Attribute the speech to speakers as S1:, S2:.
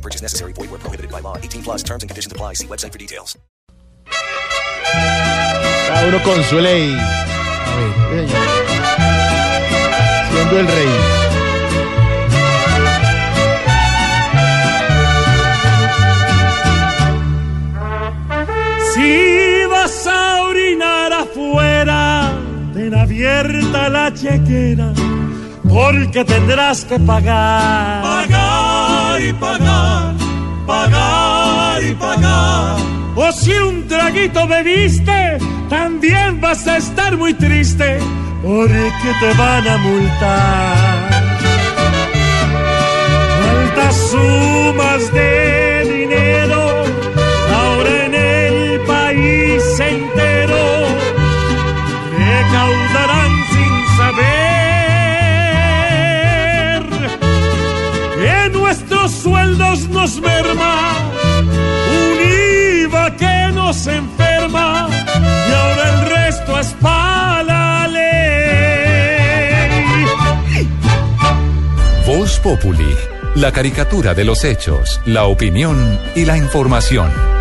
S1: No purchase necessary. Void where prohibited by law. 18 plus terms and conditions apply. See website for details.
S2: Cada uno consuele y. A ver, señor. Siendo el rey.
S3: Si vas a orinar afuera, ten abierta la chequera, porque tendrás que pagar. Pagar y pagar O si un traguito bebiste, también vas a estar muy triste, porque te van a multar. Altas sumas de dinero ahora en el país entero recaudarán sin saber que nuestros sueldos nos merma
S4: Voz Populi, la caricatura de los hechos, la opinión y la información.